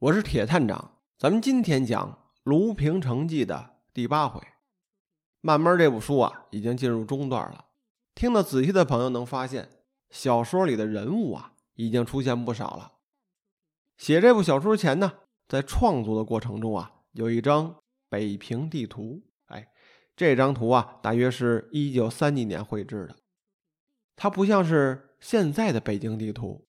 我是铁探长，咱们今天讲《卢平城记》的第八回。慢慢这部书啊，已经进入中段了。听得仔细的朋友能发现，小说里的人物啊，已经出现不少了。写这部小说前呢，在创作的过程中啊，有一张北平地图。哎，这张图啊，大约是一九三几年绘制的。它不像是现在的北京地图，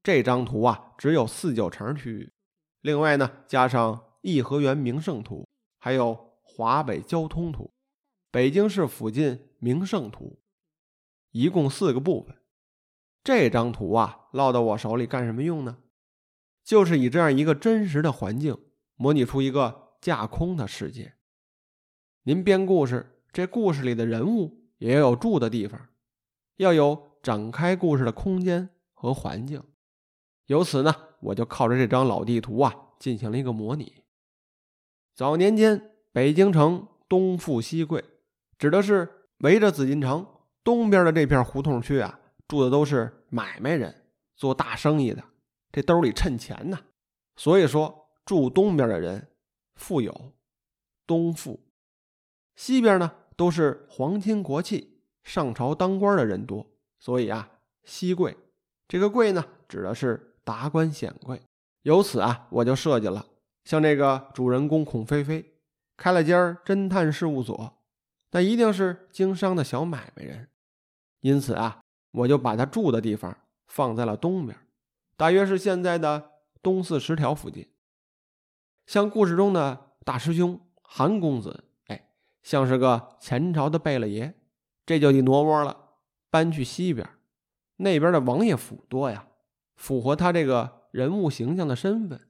这张图啊，只有四九城区域。另外呢，加上颐和园名胜图，还有华北交通图、北京市附近名胜图，一共四个部分。这张图啊，落到我手里干什么用呢？就是以这样一个真实的环境，模拟出一个架空的世界。您编故事，这故事里的人物也要有住的地方，要有展开故事的空间和环境。由此呢。我就靠着这张老地图啊，进行了一个模拟。早年间，北京城东富西贵，指的是围着紫禁城东边的这片胡同区啊，住的都是买卖人，做大生意的，这兜里趁钱呢。所以说，住东边的人富有，东富；西边呢，都是皇亲国戚，上朝当官的人多，所以啊，西贵。这个贵呢，指的是。达官显贵，由此啊，我就设计了像这个主人公孔飞飞开了间侦探事务所，那一定是经商的小买卖人，因此啊，我就把他住的地方放在了东边，大约是现在的东四十条附近。像故事中的大师兄韩公子，哎，像是个前朝的贝勒爷，这就得挪窝了，搬去西边，那边的王爷府多呀。符合他这个人物形象的身份，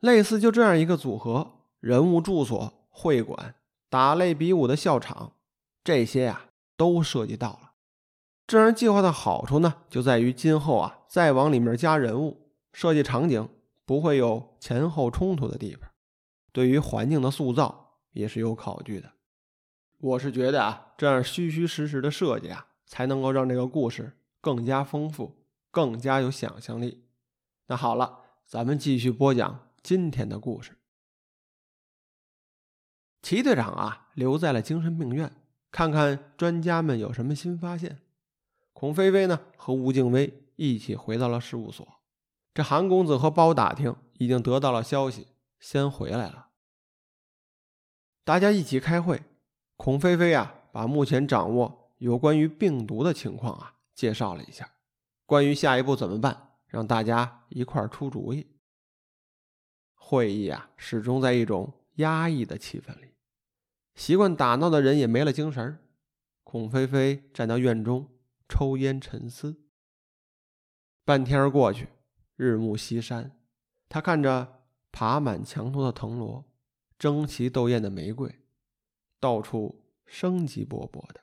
类似就这样一个组合：人物住所、会馆、打擂比武的校场，这些呀都涉及到了。这样计划的好处呢，就在于今后啊再往里面加人物、设计场景，不会有前后冲突的地方。对于环境的塑造也是有考据的。我是觉得啊，这样虚虚实实的设计啊，才能够让这个故事更加丰富。更加有想象力。那好了，咱们继续播讲今天的故事。齐队长啊，留在了精神病院，看看专家们有什么新发现。孔飞飞呢，和吴敬威一起回到了事务所。这韩公子和包打听已经得到了消息，先回来了。大家一起开会。孔飞飞啊，把目前掌握有关于病毒的情况啊，介绍了一下。关于下一步怎么办，让大家一块儿出主意。会议啊，始终在一种压抑的气氛里，习惯打闹的人也没了精神。孔飞飞站到院中抽烟沉思。半天过去，日暮西山，他看着爬满墙头的藤萝，争奇斗艳的玫瑰，到处生机勃勃的。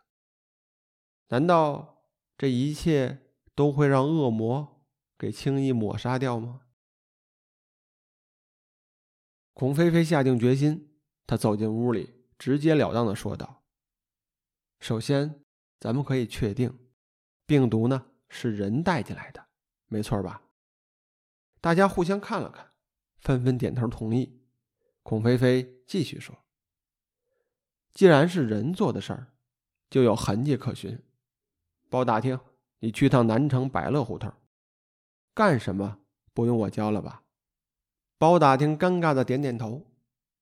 难道这一切？都会让恶魔给轻易抹杀掉吗？孔飞飞下定决心，他走进屋里，直截了当的说道：“首先，咱们可以确定，病毒呢是人带进来的，没错吧？”大家互相看了看，纷纷点头同意。孔飞飞继续说：“既然是人做的事儿，就有痕迹可循。包打听。”你去趟南城百乐胡同，干什么？不用我教了吧？包打听尴尬的点点头。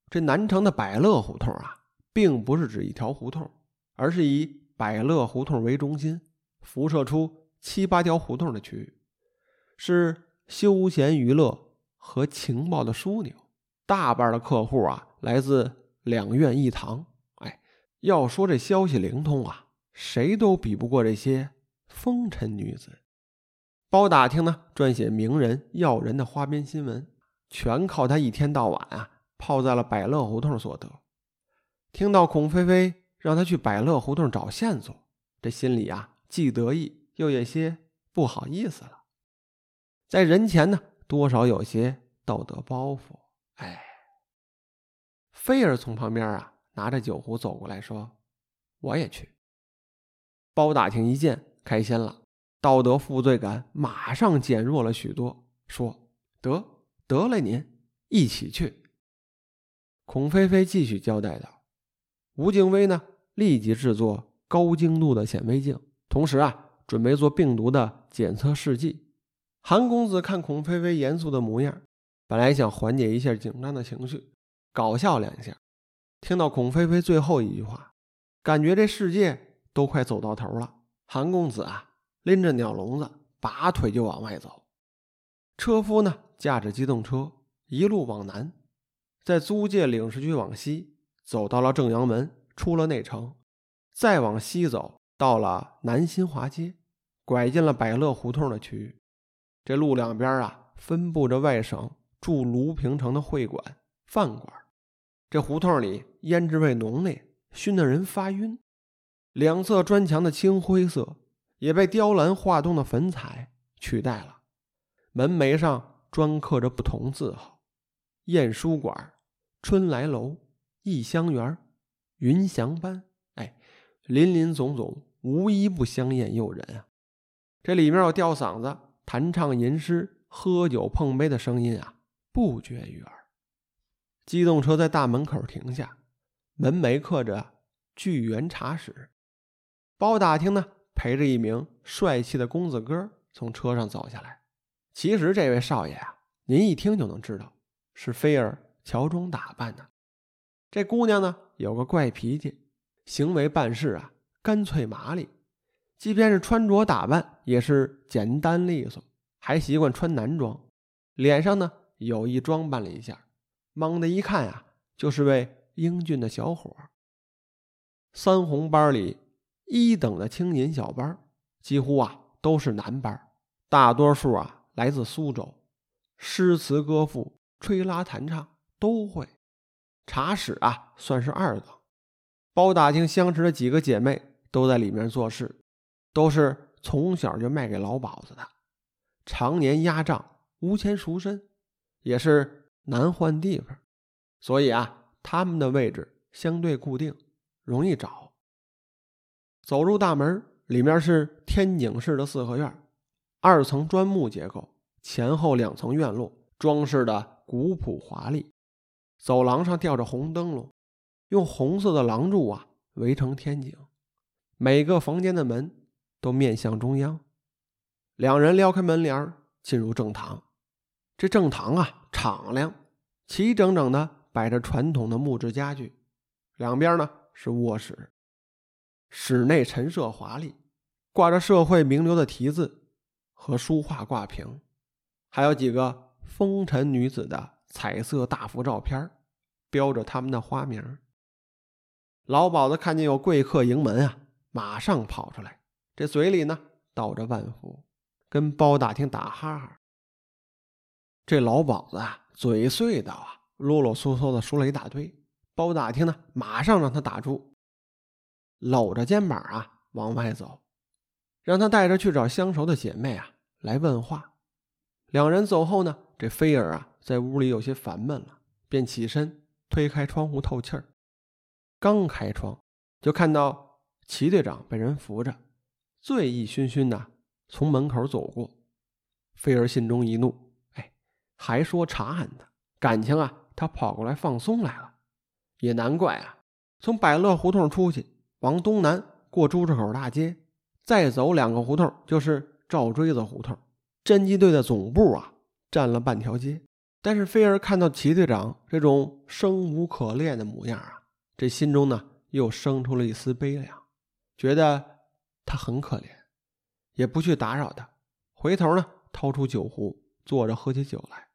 这南城的百乐胡同啊，并不是指一条胡同，而是以百乐胡同为中心，辐射出七八条胡同的区域，是休闲娱乐和情报的枢纽。大半的客户啊，来自两院一堂。哎，要说这消息灵通啊，谁都比不过这些。风尘女子，包打听呢，撰写名人要人的花边新闻，全靠他一天到晚啊泡在了百乐胡同所得。听到孔飞飞让他去百乐胡同找线索，这心里啊既得意又有些不好意思了，在人前呢多少有些道德包袱。哎，菲儿从旁边啊拿着酒壶走过来说：“我也去。”包打听一见。开心了，道德负罪感马上减弱了许多。说得得了，您一起去。孔飞飞继续交代道：“吴敬威呢，立即制作高精度的显微镜，同时啊，准备做病毒的检测试剂。”韩公子看孔飞飞严肃的模样，本来想缓解一下紧张的情绪，搞笑两下。听到孔飞飞最后一句话，感觉这世界都快走到头了。韩公子啊，拎着鸟笼子，拔腿就往外走。车夫呢，驾着机动车一路往南，在租界领事局往西，走到了正阳门，出了内城，再往西走到了南新华街，拐进了百乐胡同的区域。这路两边啊，分布着外省驻卢平城的会馆、饭馆。这胡同里胭脂味浓烈，熏得人发晕。两侧砖墙的青灰色也被雕栏画栋的粉彩取代了，门楣上专刻着不同字号：燕书馆、春来楼、逸香园、云祥班。哎，林林总总，无一不香艳诱人啊！这里面有吊嗓子。弹唱吟诗、喝酒碰杯的声音啊，不绝于耳。机动车在大门口停下，门楣刻着“聚源茶室”。包打听呢，陪着一名帅气的公子哥从车上走下来。其实这位少爷啊，您一听就能知道是菲儿乔装打扮的。这姑娘呢，有个怪脾气，行为办事啊，干脆麻利。即便是穿着打扮也是简单利索，还习惯穿男装，脸上呢有意装扮了一下，猛的一看啊，就是位英俊的小伙。三红班里一等的青年小班，几乎啊都是男班，大多数啊来自苏州，诗词歌赋、吹拉弹唱都会。茶室啊算是二等，包打听相识的几个姐妹都在里面做事。都是从小就卖给老鸨子的，常年压账，无钱赎身，也是难换地方，所以啊，他们的位置相对固定，容易找。走入大门，里面是天井式的四合院，二层砖木结构，前后两层院落，装饰的古朴华丽。走廊上吊着红灯笼，用红色的廊柱啊围成天井，每个房间的门。都面向中央，两人撩开门帘进入正堂。这正堂啊，敞亮，齐整整的摆着传统的木质家具。两边呢是卧室，室内陈设华丽，挂着社会名流的题字和书画挂屏，还有几个风尘女子的彩色大幅照片，标着他们的花名。老鸨子看见有贵客迎门啊，马上跑出来。这嘴里呢道着万福，跟包打听打哈哈。这老鸨子啊，嘴碎的啊，啰啰嗦嗦的说了一大堆。包打听呢，马上让他打住，搂着肩膀啊往外走，让他带着去找相熟的姐妹啊来问话。两人走后呢，这菲儿啊在屋里有些烦闷了，便起身推开窗户透气儿。刚开窗，就看到齐队长被人扶着。醉意醺醺的从门口走过，菲儿心中一怒，哎，还说查案呢，感情啊，他跑过来放松来了，也难怪啊。从百乐胡同出去，往东南过朱市口大街，再走两个胡同就是赵锥子胡同。侦缉队的总部啊，占了半条街。但是菲儿看到齐队长这种生无可恋的模样啊，这心中呢又生出了一丝悲凉，觉得。他很可怜，也不去打扰他。回头呢，掏出酒壶，坐着喝起酒来。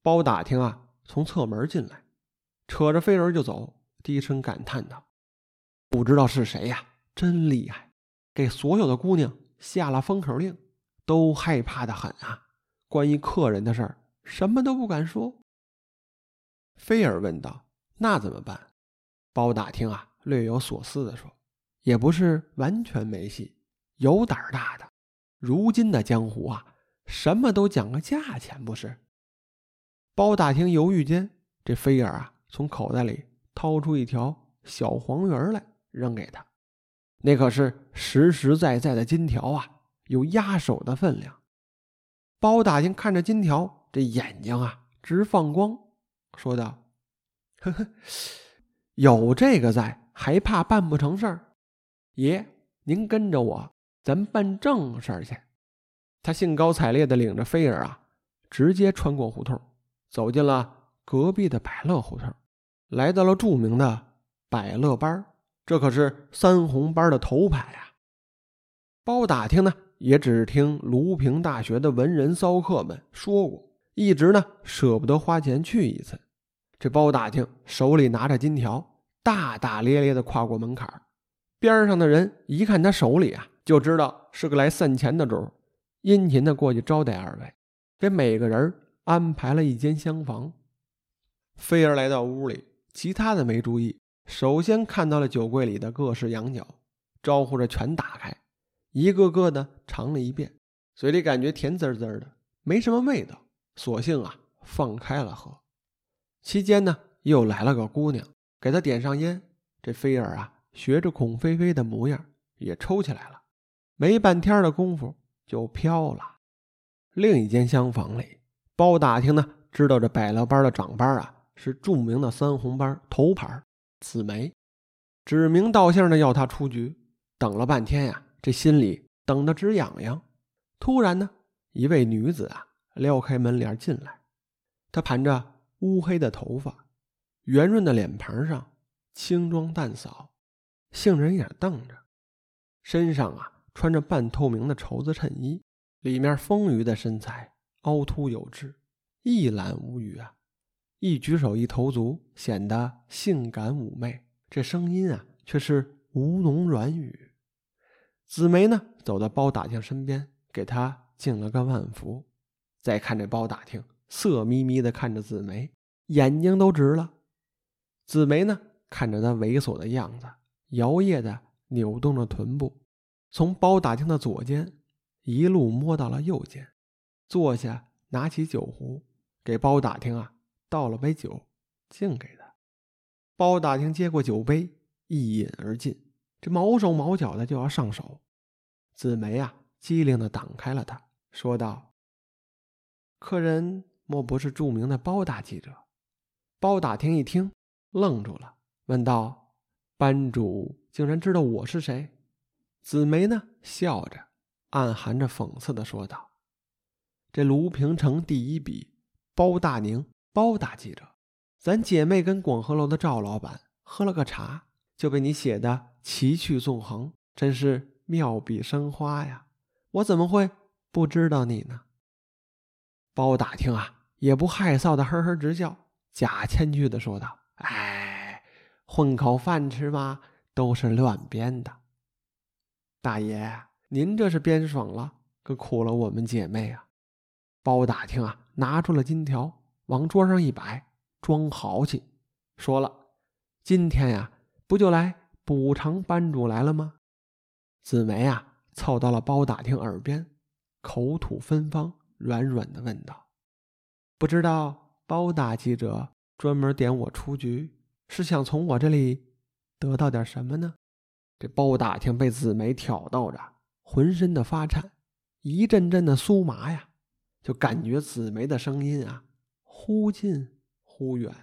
包打听啊，从侧门进来，扯着飞儿就走，低声感叹道：“不知道是谁呀，真厉害，给所有的姑娘下了封口令，都害怕的很啊。关于客人的事儿，什么都不敢说。”菲儿问道：“那怎么办？”包打听啊，略有所思的说。也不是完全没戏，有胆儿大的。如今的江湖啊，什么都讲个价钱，不是？包打听犹豫间，这菲儿啊，从口袋里掏出一条小黄鱼来，扔给他。那可是实实在在的金条啊，有压手的分量。包大厅看着金条，这眼睛啊直放光，说道：“呵呵，有这个在，还怕办不成事儿？爷，您跟着我，咱办正事儿去。”他兴高采烈地领着菲儿啊，直接穿过胡同，走进了隔壁的百乐胡同，来到了著名的百乐班儿这可是三红班的头牌呀。包打听呢，也只听卢平大学的文人骚客们说过，一直呢舍不得花钱去一次。这包打听手里拿着金条，大大咧咧的跨过门槛边上的人一看他手里啊，就知道是个来散钱的主，殷勤的过去招待二位，给每个人安排了一间厢房。菲儿来到屋里，其他的没注意。首先看到了酒柜里的各式羊角，招呼着全打开，一个个的尝了一遍，嘴里感觉甜滋滋的，没什么味道，索性啊放开了喝。期间呢，又来了个姑娘，给他点上烟。这菲儿啊，学着孔菲菲的模样，也抽起来了。没半天的功夫就飘了。另一间厢房里，包打听呢，知道这百乐班的长班啊，是著名的三红班头牌。紫梅指名道姓的要他出局，等了半天呀，这心里等得直痒痒。突然呢，一位女子啊撩开门帘进来，她盘着乌黑的头发，圆润的脸盘上轻妆淡扫，杏仁眼瞪着，身上啊穿着半透明的绸子衬衣，里面丰腴的身材凹凸有致，一览无余啊。一举手一投足显得性感妩媚，这声音啊却是吴侬软语。紫梅呢走到包打听身边，给他敬了个万福。再看这包打听，色眯眯的看着紫梅，眼睛都直了。紫梅呢看着他猥琐的样子，摇曳的扭动着臀部，从包打听的左肩一路摸到了右肩，坐下拿起酒壶给包打听啊。倒了杯酒，敬给他。包打听接过酒杯，一饮而尽。这毛手毛脚的就要上手，紫梅啊，机灵的挡开了他，说道：“客人莫不是著名的包大记者？”包打听一听，愣住了，问道：“班主竟然知道我是谁？”紫梅呢，笑着，暗含着讽刺的说道：“这卢平城第一笔，包大宁。”包大记者，咱姐妹跟广和楼的赵老板喝了个茶，就被你写的奇趣纵横，真是妙笔生花呀！我怎么会不知道你呢？包打听啊，也不害臊的呵呵直笑，假谦虚的说道：“哎，混口饭吃嘛，都是乱编的。大爷，您这是编爽了，可苦了我们姐妹啊！”包打听啊，拿出了金条。往桌上一摆，装豪气，说了：“今天呀，不就来补偿班主来了吗？”紫梅啊，凑到了包打听耳边，口吐芬芳，软软的问道：“不知道包大记者专门点我出局，是想从我这里得到点什么呢？”这包打听被紫梅挑逗着，浑身的发颤，一阵阵的酥麻呀，就感觉紫梅的声音啊。忽近忽远，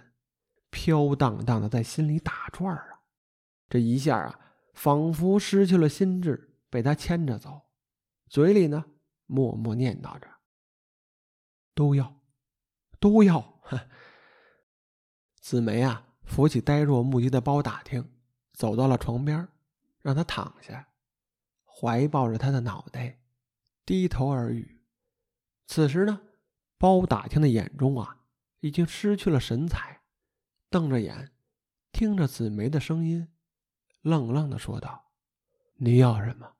飘荡荡的在心里打转啊！这一下啊，仿佛失去了心智，被他牵着走，嘴里呢默默念叨着：“都要，都要。”紫梅啊，扶起呆若木鸡的包打听，走到了床边，让他躺下，怀抱着他的脑袋，低头耳语。此时呢，包打听的眼中啊。已经失去了神采，瞪着眼，听着紫梅的声音，愣愣的说道：“你要什么，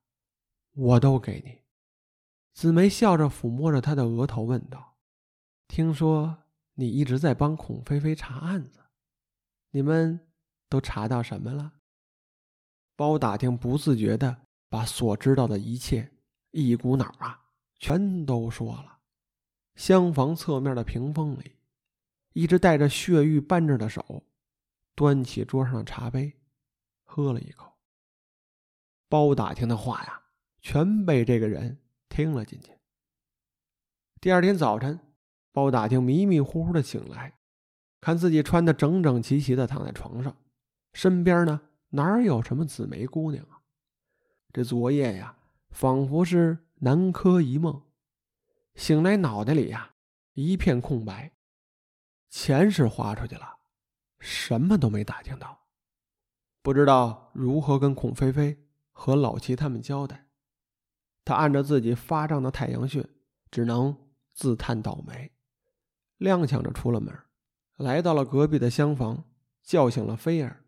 我都给你。”紫梅笑着抚摸着他的额头，问道：“听说你一直在帮孔菲菲查案子，你们都查到什么了？”包打听不自觉的把所知道的一切一股脑啊全都说了。厢房侧面的屏风里。一只带着血玉扳着的手，端起桌上的茶杯，喝了一口。包打听的话呀，全被这个人听了进去。第二天早晨，包打听迷迷糊糊的醒来，看自己穿的整整齐齐的躺在床上，身边呢哪有什么紫梅姑娘啊？这昨夜呀，仿佛是南柯一梦，醒来脑袋里呀一片空白，钱是花出去了，什么都没打听到，不知道如何跟孔飞飞和老齐他们交代。他按着自己发胀的太阳穴，只能自叹倒霉，踉跄着出了门，来到了隔壁的厢房，叫醒了菲儿，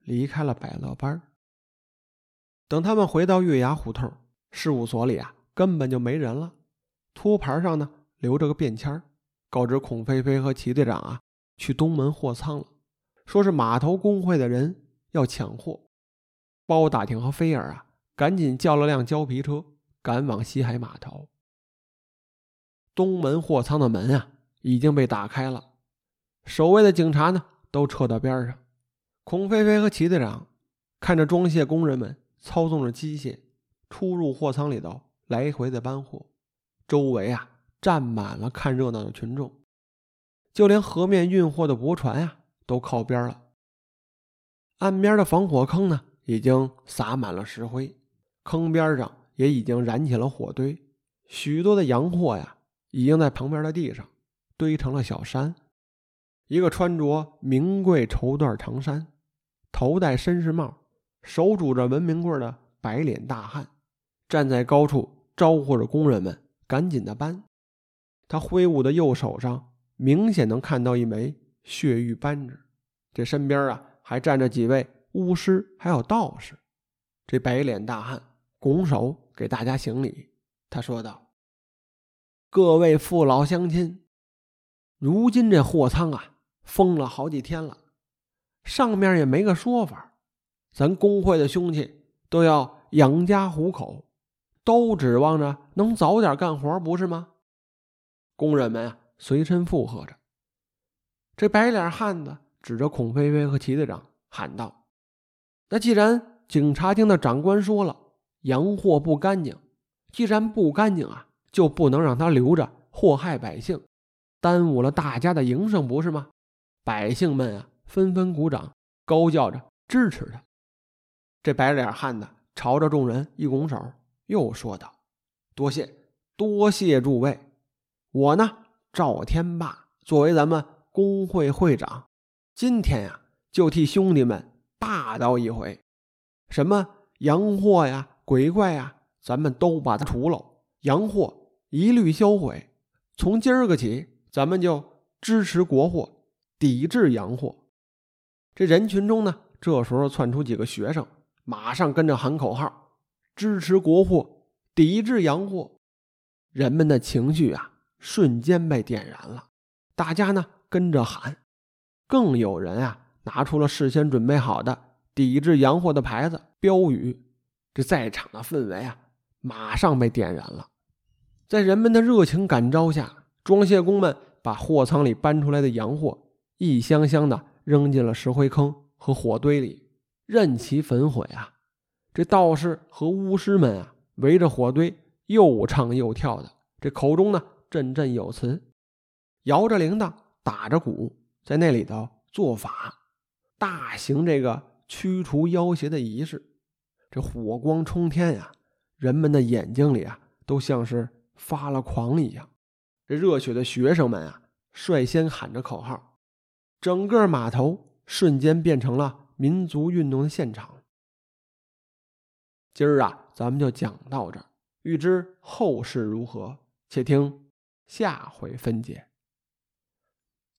离开了百乐班。等他们回到月牙胡同事务所里啊，根本就没人了。托盘上呢留着个便签告知孔飞飞和齐队长啊去东门货仓了，说是码头工会的人要抢货。包打听和菲儿啊，赶紧叫了辆胶皮车。赶往西海码头，东门货仓的门啊已经被打开了，守卫的警察呢都撤到边上。孔飞飞和齐队长看着装卸工人们操纵着机械出入货仓里头来回的搬货，周围啊站满了看热闹的群众，就连河面运货的驳船呀都靠边了。岸边的防火坑呢已经撒满了石灰，坑边上。也已经燃起了火堆，许多的洋货呀，已经在旁边的地上堆成了小山。一个穿着名贵绸缎长衫、头戴绅士帽、手拄着文明棍的白脸大汉，站在高处招呼着工人们赶紧的搬。他挥舞的右手上明显能看到一枚血玉扳指，这身边啊还站着几位巫师，还有道士。这白脸大汉拱手。给大家行礼，他说道：“各位父老乡亲，如今这货仓啊封了好几天了，上面也没个说法。咱工会的兄弟都要养家糊口，都指望着能早点干活，不是吗？”工人们啊随身附和着。这白脸汉子指着孔飞飞和齐队长喊道：“那既然警察厅的长官说了。”洋货不干净，既然不干净啊，就不能让他留着祸害百姓，耽误了大家的营生，不是吗？百姓们啊，纷纷鼓掌，高叫着支持他。这白脸汉子朝着众人一拱手，又说道：“多谢，多谢诸位！我呢，赵天霸作为咱们工会会长，今天呀，就替兄弟们霸道一回。什么洋货呀？”鬼怪呀，咱们都把它除了，洋货一律销毁。从今儿个起，咱们就支持国货，抵制洋货。这人群中呢，这时候窜出几个学生，马上跟着喊口号：支持国货，抵制洋货。人们的情绪啊，瞬间被点燃了。大家呢跟着喊，更有人啊拿出了事先准备好的抵制洋货的牌子、标语。这在场的氛围啊，马上被点燃了。在人们的热情感召下，装卸工们把货仓里搬出来的洋货一箱箱的扔进了石灰坑和火堆里，任其焚毁啊！这道士和巫师们啊，围着火堆又唱又跳的，这口中呢振振有词，摇着铃铛，打着鼓，在那里头做法，大型这个驱除妖邪的仪式。这火光冲天呀，人们的眼睛里啊，都像是发了狂一样。这热血的学生们啊，率先喊着口号，整个码头瞬间变成了民族运动的现场。今儿啊，咱们就讲到这儿。欲知后事如何，且听下回分解。